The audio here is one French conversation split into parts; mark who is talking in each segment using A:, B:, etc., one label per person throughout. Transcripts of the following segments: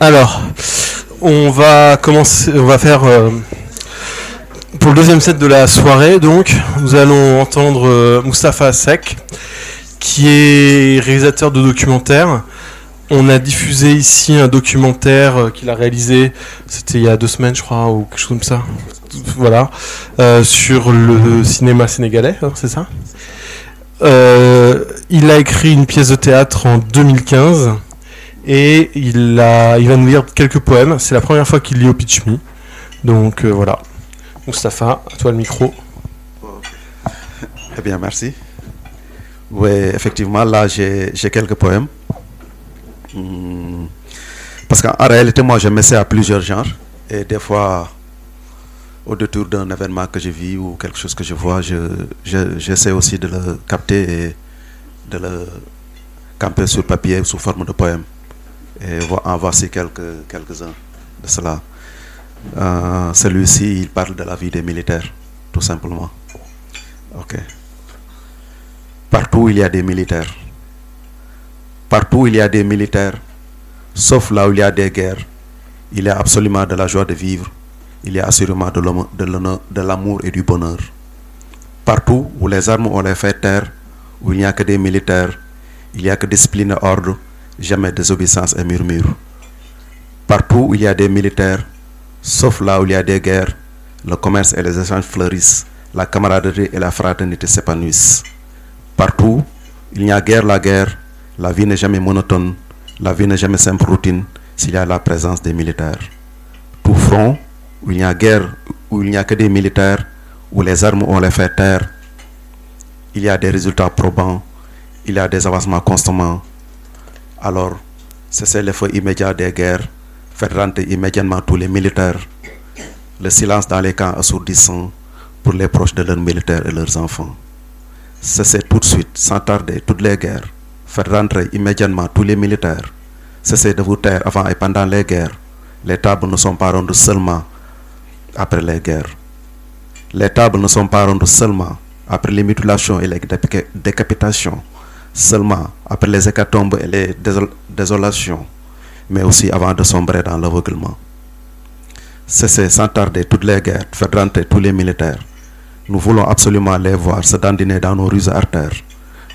A: Alors, on va commencer, on va faire euh, pour le deuxième set de la soirée. Donc, nous allons entendre euh, Moustapha Sek, qui est réalisateur de documentaires. On a diffusé ici un documentaire euh, qu'il a réalisé, c'était il y a deux semaines, je crois, ou quelque chose comme ça. Voilà, euh, sur le cinéma sénégalais, hein, c'est ça. Il a écrit une pièce de théâtre en 2015 et il, a, il va nous lire quelques poèmes. C'est la première fois qu'il lit au Pitch Me. Donc euh, voilà. Mustapha, à toi le micro.
B: Eh bien, merci. Oui, effectivement, là, j'ai quelques poèmes. Hmm. Parce qu'en réalité, moi, je m'essaie à plusieurs genres. Et des fois, au détour d'un événement que je vis ou quelque chose que je vois, je- je- j'essaie aussi de le capter et de le camper sur papier sous forme de poème. Et voici quelques, quelques-uns de cela. Euh, Celui-ci, il parle de la vie des militaires, tout simplement. Ok. Partout il y a des militaires. Partout il y a des militaires, sauf là où il y a des guerres. Il y a absolument de la joie de vivre. Il y a assurément de l'amour et du bonheur. Partout où les armes ont les fait taire, où il n'y a que des militaires, il n'y a que discipline et ordre, jamais désobéissance et murmure. Partout où il y a des militaires, sauf là où il y a des guerres, le commerce et les échanges fleurissent, la camaraderie et la fraternité s'épanouissent. Partout, il n'y a guère la guerre, la vie n'est jamais monotone, la vie n'est jamais simple routine s'il y a la présence des militaires. Tout front, où il n'y a guerre, où il n'y a que des militaires, où les armes ont les fait taire, il y a des résultats probants, il y a des avancements constamment. Alors, cessez le feu immédiat des guerres, faites rentrer immédiatement tous les militaires. Le silence dans les camps assourdissant pour les proches de leurs militaires et leurs enfants. Cessez tout de suite, sans tarder, toutes les guerres. Faites rentrer immédiatement tous les militaires. Cessez de vous taire avant et pendant les guerres. Les tables ne sont pas rondes seulement après les guerres. Les tables ne sont pas rondes seulement après les mutilations et les décapitations, seulement après les hécatombes et les désol- désolations, mais aussi avant de sombrer dans l'aveuglement. Cessez sans tarder toutes les guerres, faites rentrer tous les militaires. Nous voulons absolument les voir se dandiner dans nos rues artères.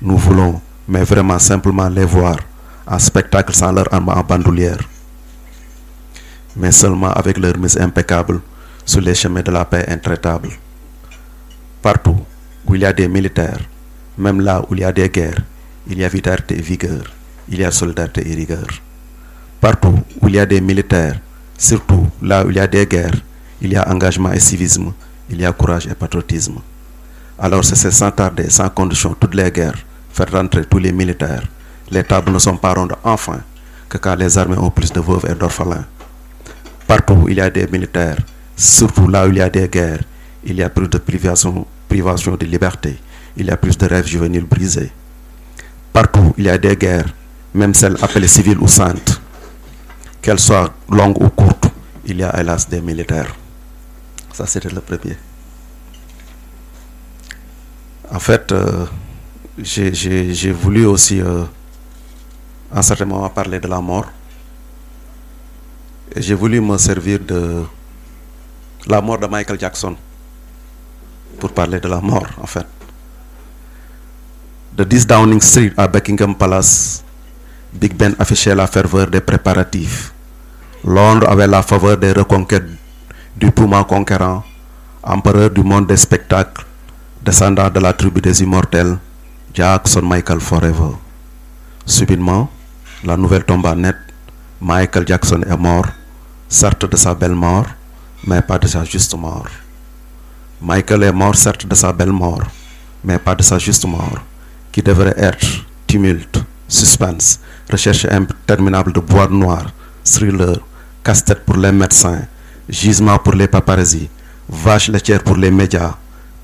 B: Nous voulons, mais vraiment simplement les voir en spectacle sans leur arme en bandoulière, mais seulement avec leur mise impeccable sur les chemins de la paix intraitable. Partout où il y a des militaires, même là où il y a des guerres, il y a vitalité et vigueur, il y a solidarité et rigueur. Partout où il y a des militaires, surtout là où il y a des guerres, il y a engagement et civisme, il y a courage et patriotisme. Alors c'est sans tarder, sans condition, toutes les guerres, faire rentrer tous les militaires. Les tables ne sont pas rondes enfin que quand les armées ont plus de veuves et d'orphelins. Partout où il y a des militaires, surtout là où il y a des guerres, il y a plus de privation, privation de liberté, il y a plus de rêves juvéniles brisés. Partout il y a des guerres, même celles appelées civiles ou saintes, qu'elles soient longues ou courtes, il y a hélas des militaires. Ça, c'était le premier. En fait, euh, j'ai- voulu aussi, euh, un certain moment, parler de la mort. J'ai voulu me servir de la mort de Michael Jackson pour parler de la mort, en fait. De 10 Downing Street à Buckingham Palace, Big Ben affichait la ferveur des préparatifs. Londres avait la faveur des reconquêtes du poumon conquérant, empereur du monde des spectacles, descendant de la tribu des immortels, Jackson Michael Forever. Subitement, la nouvelle tomba net, Michael Jackson est mort, certes de sa belle mort, mais pas de sa juste mort. Michael est mort certes de sa belle mort, mais pas de sa juste mort, qui devrait être tumulte, suspense, recherche interminable de boîtes noires, thriller, casse-tête pour les médecins, gisement pour les paparazzis, vache laitière pour les médias,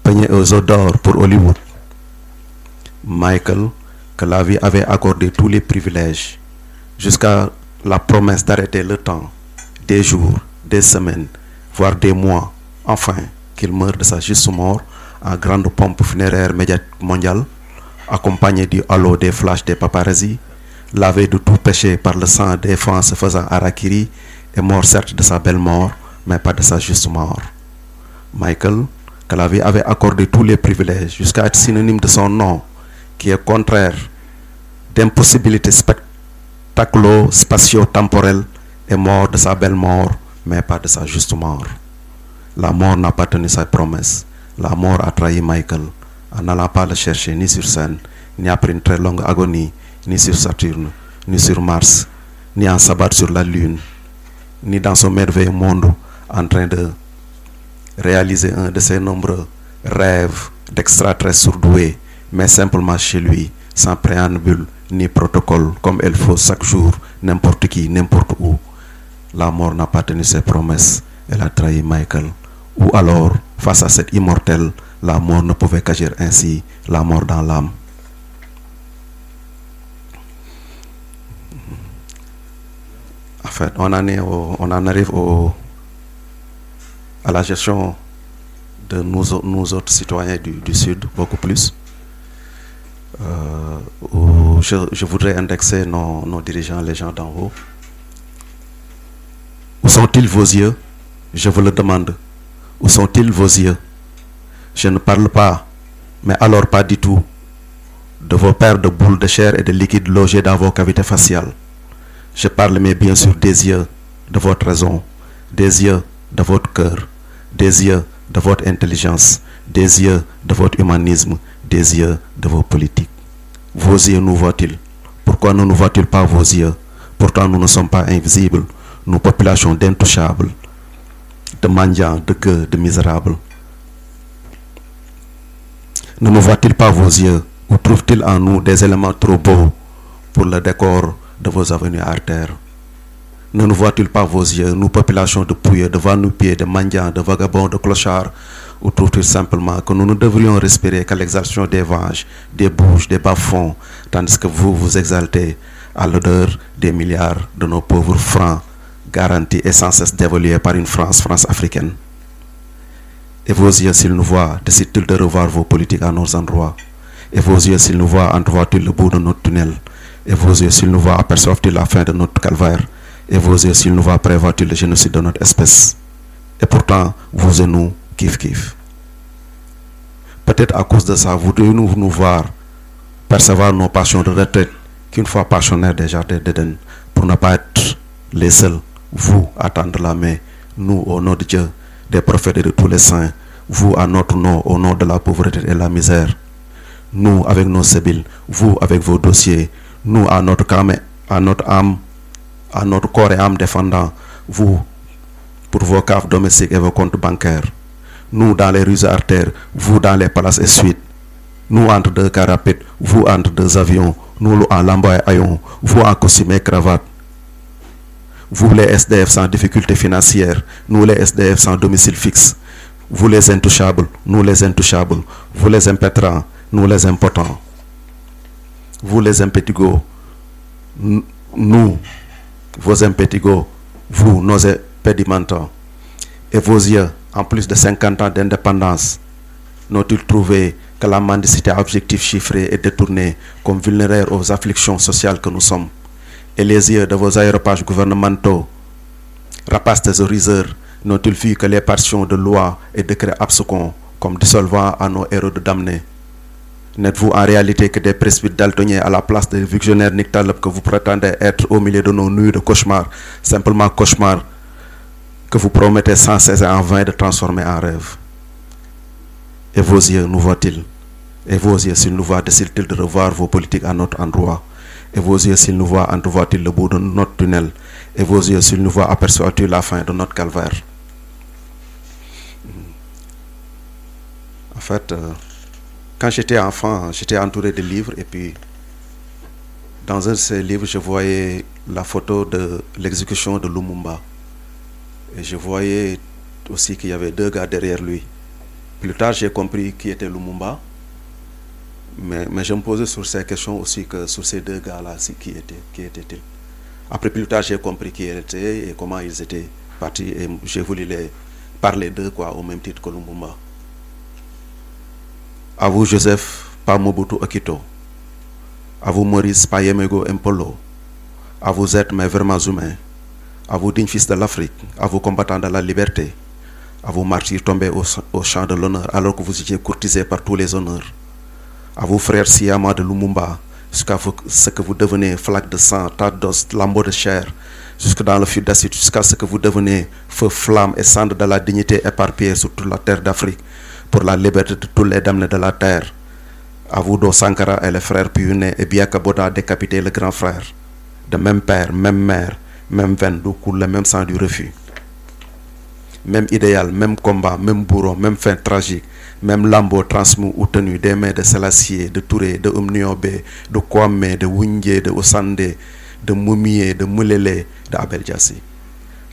B: peignée aux d'or pour Hollywood. Michael, que la vie avait accordé tous les privilèges, jusqu'à la promesse d'arrêter le temps, des jours, des semaines, voire des mois, enfin, qu'il meurt de sa juste mort en grande pompe funéraire mondiale, accompagné du halo des flashs des paparazzis, lavé de tout péché par le sang des enfants se faisant harakiri, est mort certes de sa belle mort, mais pas de sa juste mort. Michael, que la vie avait accordé tous les privilèges jusqu'à être synonyme de son nom, qui est contraire d'impossibilité spatio-temporelle, est mort de sa belle mort, mais pas de sa juste mort. La mort n'a pas tenu sa promesse. La mort a trahi Michael en n'allant pas le chercher ni sur scène, ni après une très longue agonie, ni sur Saturne, ni sur Mars, ni en sabbat sur la Lune, ni dans son merveilleux monde en train de réaliser un de ses nombreux rêves d'extraterrestres surdoués, mais simplement chez lui, sans préambule ni protocole, comme elle faut chaque jour, n'importe qui, n'importe où. La mort n'a pas tenu ses promesses, elle a trahi Michael. Ou alors, face à cet immortel, la mort ne pouvait qu'agir ainsi, la mort dans l'âme. En fait, on en, arrive au, à la gestion de nous, au- nous autres citoyens du, Sud, beaucoup plus. Euh, je, voudrais indexer nos dirigeants, les gens d'en haut. Où sont-ils vos yeux? Je vous le demande. Où sont-ils vos yeux? Je ne parle pas, mais alors pas du tout, de vos paires de boules de chair et de liquide logés dans vos cavités faciales. Je parle mais bien sûr des yeux de votre raison, des yeux de votre cœur, des yeux de votre intelligence, des yeux de votre humanisme, des yeux de vos politiques. Vos yeux nous voient-ils? Pourquoi ne nous voient-ils pas vos yeux? Pourtant nous ne sommes pas invisibles, nous populations d'intouchables, de mendiants, de gueux, de misérables. Ne me voit-il pas vos yeux Ou trouve-t-il en nous des éléments trop beaux pour le décor de vos avenues artères? Ne nous voit-il pas vos yeux, nous populations de pouilleux, de va-nu-pieds, de mendiants, de vagabonds, de clochards? Ou trouve-t-il simplement que nous ne devrions respirer qu'à l'exaltation des vanges, des bouches, des bas-fonds, tandis que vous vous exaltez à l'odeur des milliards de nos pauvres francs, garantis et sans cesse dévolués par une France, France africaine? Et vos yeux, s'ils nous voient, décident-ils de revoir vos politiques à nos endroits? Et vos yeux, s'ils nous voient, entrevoient-ils le bout de notre tunnel? Et vos yeux, s'ils nous voient, aperçoivent-ils la fin de notre calvaire? Et vos yeux, s'ils nous voient, prévoient-ils le génocide de notre espèce? Et pourtant, vous et nous, kiff kiff. Peut-être à cause de ça, vous devez nous, nous voir percevoir nos passions de retraite, qu'une fois passionnaires des jardins d'Éden, pour ne pas être les seuls, vous, à tendre la main, nous, au nom de Dieu, des prophètes et de tous les saints, vous à notre nom, au nom de la pauvreté et la misère. Nous avec nos sébiles, vous avec vos dossiers, nous à notre, âme, à notre âme, à notre corps et âme défendant, vous pour vos caves domestiques et vos comptes bancaires. Nous dans les rues artères, vous dans les palaces et suites. Nous entre deux carapates, vous entre deux avions, nous en lambeau et haillons, vous en costume et cravate. Vous les SDF sans difficulté financière, nous les SDF sans domicile fixe. Vous les intouchables, nous les intouchables. Vous les impétrants, nous les impotents. Vous les impétigos, nous, vos impétigos, vous, nos impédimentants. Et vos yeux, en plus de 50 ans d'indépendance, n'ont-ils trouvé que la mendicité objectif chiffré et détourné comme vulnéraire aux afflictions sociales que nous sommes? Et les yeux de vos aéropages gouvernementaux, rapaces thésauriseurs, n'ont-ils vu que les passions de loi et décrets abscons comme dissolvant à nos héros de damnés? N'êtes-vous en réalité que des presbytes daltoniens à la place des visionnaires nyctalopes que vous prétendez être au milieu de nos nuits de cauchemars, simplement cauchemars que vous promettez sans cesse et en vain de transformer en rêve Et vos yeux nous voient-ils? Et vos yeux, s'ils nous voient, décident-ils de revoir vos politiques à notre endroit? Et vos yeux, s'ils nous voient, entrevoient-ils le bout de notre tunnel? Et vos yeux, s'ils nous voient, aperçoivent-ils la fin de notre calvaire? En fait, euh, quand j'étais enfant, j'étais entouré de livres et puis dans un de ces livres, je voyais la photo de l'exécution de Lumumba. Et je voyais aussi qu'il y avait deux gars derrière lui. Plus tard, j'ai compris qui était Lumumba. Mais, mais je me posais sur ces questions aussi que sur ces deux gars-là, qui étaient, qui étaient-ils Après, plus tard, j'ai compris qui ils étaient et comment ils étaient partis et j'ai voulu les parler d'eux quoi, au même titre que Lumumba. À vous, Joseph, pas Mobutu Okito. À vous, Maurice Payemego Impolo. À vous êtres mais vraiment humains. À vous, dignes fils de l'Afrique. À vous, combattants de la liberté. À vous, martyrs tombés au, champ de l'honneur alors que vous étiez courtisés par tous les honneurs. À vous, frères Siama de Lumumba, jusqu'à ce que vous devenez flaque de sang, tas d'os, lambeaux de chair, jusque dans le fil d'acide, jusqu'à ce que vous devenez feu, flamme et cendre de la dignité éparpillée sur toute la terre d'Afrique pour la liberté de tous les damnés de la terre. À vous, Sankara et les frères Piyune et Biaka Boda décapité le grand frère. De même père, même mère, même veine, d'où coule le même sang du refus. Même idéal, même combat, même bourreau, même fin tragique, même lambeau transmis ou tenu des mains de Selassie, de Touré, de Umniobé, de Kwame, de Wingé, de Osande, de Moumié, de Moulele, de Abel Jassi.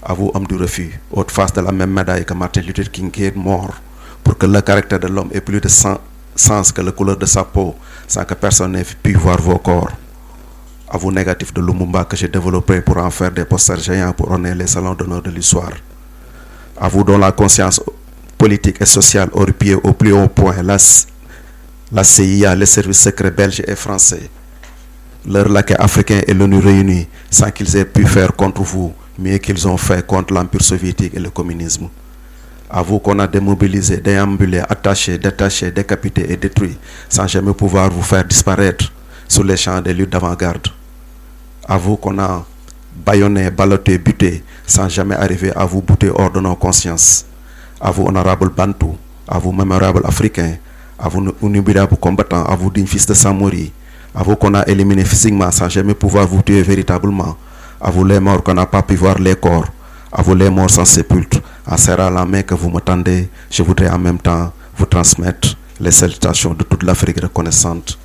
B: À vous, homme du refus, haute face de la même médaille que Martin Luther King qui est mort, pour que le caractère de l'homme ait plus de sen- sens que la couleur de sa peau, sans que personne n'ait pu voir vos corps. À vous, négatif de Lumumba que j'ai développé pour en faire des posters géants pour honorer les salons d'honneur de l'histoire. À vous, dont la conscience politique et sociale horripiée au plus haut point, la, la CIA, les services secrets belges et français, leur laquais africain et l'ONU réunis, sans qu'ils aient pu faire contre vous, mieux qu'ils ont fait contre l'Empire soviétique et le communisme. À vous qu'on a démobilisé, déambulé, attaché, détaché, décapité et détruit, sans jamais pouvoir vous faire disparaître sur les champs des luttes d'avant-garde. À vous qu'on a bâillonné, ballotté, buté, sans jamais arriver à vous bouter hors de nos consciences. À vous, honorables Bantou, à vous, mémorables Africains, à vous, inoubliables combattants, à vous, dignes fils de Samori, à vous qu'on a éliminé physiquement sans jamais pouvoir vous tuer véritablement, à vous les morts qu'on n'a pas pu voir les corps, à vous les morts sans sépulcre, en serrant la main que vous me tendez, je voudrais en même temps vous transmettre les salutations de toute l'Afrique reconnaissante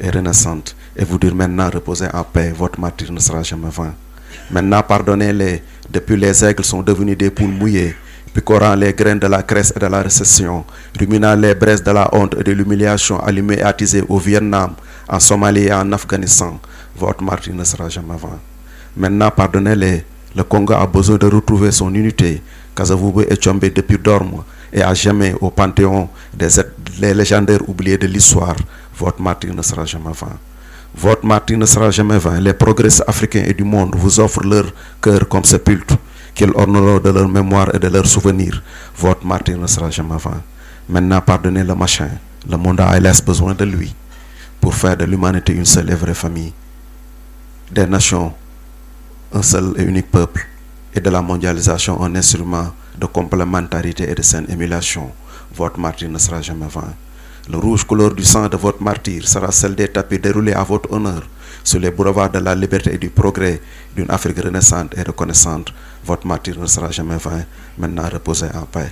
B: et renaissante et vous dire maintenant reposez en paix, votre martyr ne sera jamais vain. Maintenant pardonnez-les, depuis les aigles sont devenus des poules mouillées, picorant les graines de la cresse et de la récession, ruminant les braises de la honte et de l'humiliation allumées et attisées au Vietnam, en Somalie et en Afghanistan, votre martyr ne sera jamais vain. Maintenant pardonnez-les, le Congo a besoin de retrouver son unité, Kazavubu est tombé depuis Dorme et à jamais au panthéon des légendaires oubliés de l'histoire, votre martyr ne sera jamais vain. Votre martyr ne sera jamais vain. Les progrès africains et du monde vous offrent leur cœur comme sépulcre, qu'ils orneront de leur mémoire et de leurs souvenirs. Votre martyr ne sera jamais vain. Maintenant, pardonnez le machin. Le monde a hélas besoin de lui pour faire de l'humanité une seule et vraie famille. Des nations, un seul et unique peuple, et de la mondialisation un instrument de complémentarité et de saine émulation. Votre martyr ne sera jamais vain. Le rouge couleur du sang de votre martyr sera celle des tapis déroulés à votre honneur sur les boulevards de la liberté et du progrès d'une Afrique renaissante et reconnaissante. Votre martyr ne sera jamais vain. Maintenant, reposez en paix.